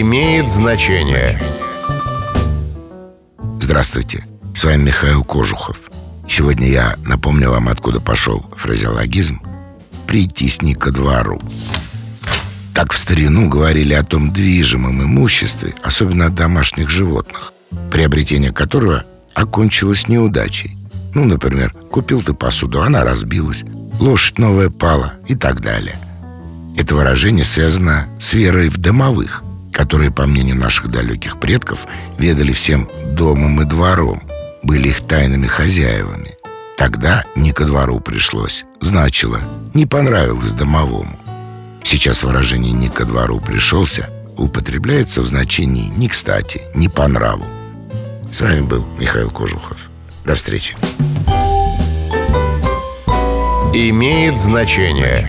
имеет значение. Здравствуйте, с вами Михаил Кожухов. Сегодня я напомню вам, откуда пошел фразеологизм «прийтись не ко двору». Так в старину говорили о том движимом имуществе, особенно о домашних животных, приобретение которого окончилось неудачей. Ну, например, купил ты посуду, она разбилась, лошадь новая пала и так далее. Это выражение связано с верой в домовых, которые, по мнению наших далеких предков, ведали всем домом и двором, были их тайными хозяевами. Тогда не ко двору пришлось, значило, не понравилось домовому. Сейчас выражение «не ко двору пришелся» употребляется в значении «не кстати», «не по нраву». С вами был Михаил Кожухов. До встречи. Имеет значение.